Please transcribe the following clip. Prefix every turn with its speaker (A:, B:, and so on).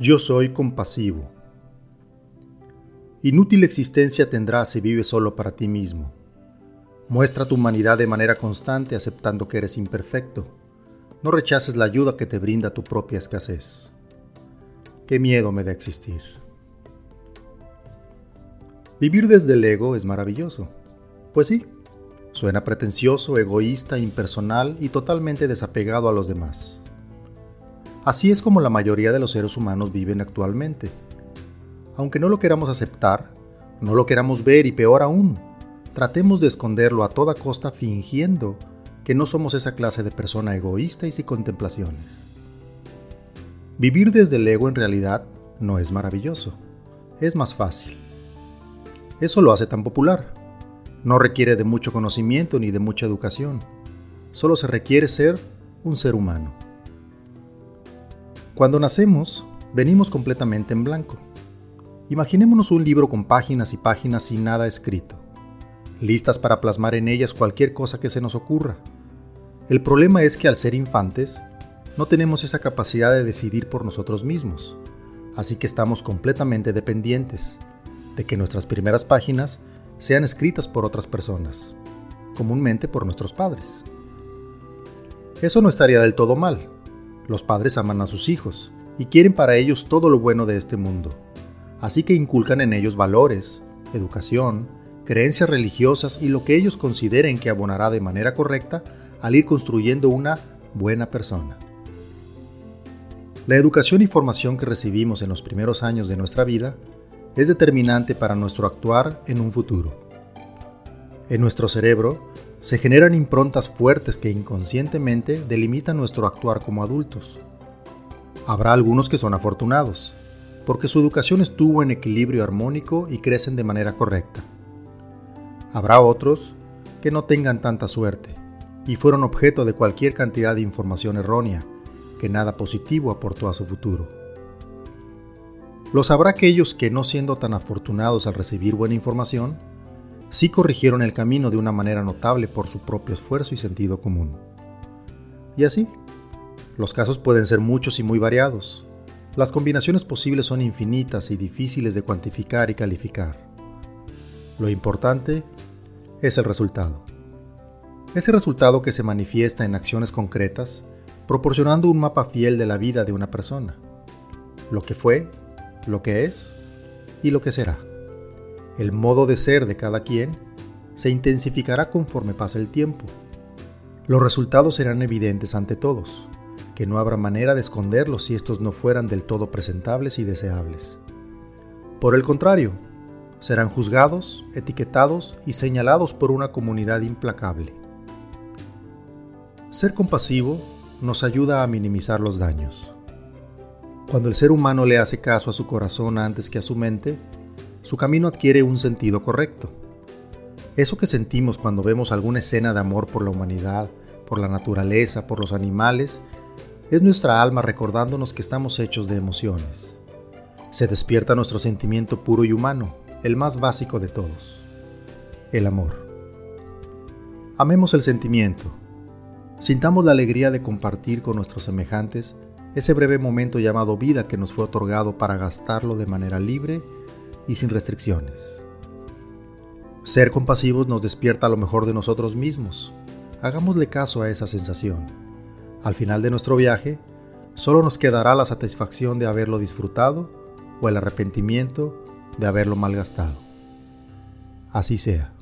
A: Yo soy compasivo. Inútil existencia tendrás si vives solo para ti mismo. Muestra tu humanidad de manera constante aceptando que eres imperfecto. No rechaces la ayuda que te brinda tu propia escasez. Qué miedo me da existir. Vivir desde el ego es maravilloso. Pues sí, suena pretencioso, egoísta, impersonal y totalmente desapegado a los demás. Así es como la mayoría de los seres humanos viven actualmente. Aunque no lo queramos aceptar, no lo queramos ver y peor aún, tratemos de esconderlo a toda costa fingiendo que no somos esa clase de persona egoísta y sin contemplaciones. Vivir desde el ego en realidad no es maravilloso, es más fácil. Eso lo hace tan popular. No requiere de mucho conocimiento ni de mucha educación, solo se requiere ser un ser humano. Cuando nacemos, venimos completamente en blanco. Imaginémonos un libro con páginas y páginas sin nada escrito, listas para plasmar en ellas cualquier cosa que se nos ocurra. El problema es que al ser infantes, no tenemos esa capacidad de decidir por nosotros mismos, así que estamos completamente dependientes de que nuestras primeras páginas sean escritas por otras personas, comúnmente por nuestros padres. Eso no estaría del todo mal, los padres aman a sus hijos y quieren para ellos todo lo bueno de este mundo, así que inculcan en ellos valores, educación, creencias religiosas y lo que ellos consideren que abonará de manera correcta al ir construyendo una buena persona. La educación y formación que recibimos en los primeros años de nuestra vida es determinante para nuestro actuar en un futuro. En nuestro cerebro se generan improntas fuertes que inconscientemente delimitan nuestro actuar como adultos. Habrá algunos que son afortunados, porque su educación estuvo en equilibrio armónico y crecen de manera correcta. Habrá otros que no tengan tanta suerte y fueron objeto de cualquier cantidad de información errónea que nada positivo aportó a su futuro. Los habrá aquellos que no siendo tan afortunados al recibir buena información, sí corrigieron el camino de una manera notable por su propio esfuerzo y sentido común. Y así, los casos pueden ser muchos y muy variados. Las combinaciones posibles son infinitas y difíciles de cuantificar y calificar. Lo importante es el resultado. Ese resultado que se manifiesta en acciones concretas, proporcionando un mapa fiel de la vida de una persona. Lo que fue, lo que es y lo que será el modo de ser de cada quien se intensificará conforme pase el tiempo. Los resultados serán evidentes ante todos, que no habrá manera de esconderlos si estos no fueran del todo presentables y deseables. Por el contrario, serán juzgados, etiquetados y señalados por una comunidad implacable. Ser compasivo nos ayuda a minimizar los daños. Cuando el ser humano le hace caso a su corazón antes que a su mente, su camino adquiere un sentido correcto. Eso que sentimos cuando vemos alguna escena de amor por la humanidad, por la naturaleza, por los animales, es nuestra alma recordándonos que estamos hechos de emociones. Se despierta nuestro sentimiento puro y humano, el más básico de todos, el amor. Amemos el sentimiento, sintamos la alegría de compartir con nuestros semejantes ese breve momento llamado vida que nos fue otorgado para gastarlo de manera libre y sin restricciones. Ser compasivos nos despierta lo mejor de nosotros mismos. Hagámosle caso a esa sensación. Al final de nuestro viaje, solo nos quedará la satisfacción de haberlo disfrutado o el arrepentimiento de haberlo malgastado. Así sea.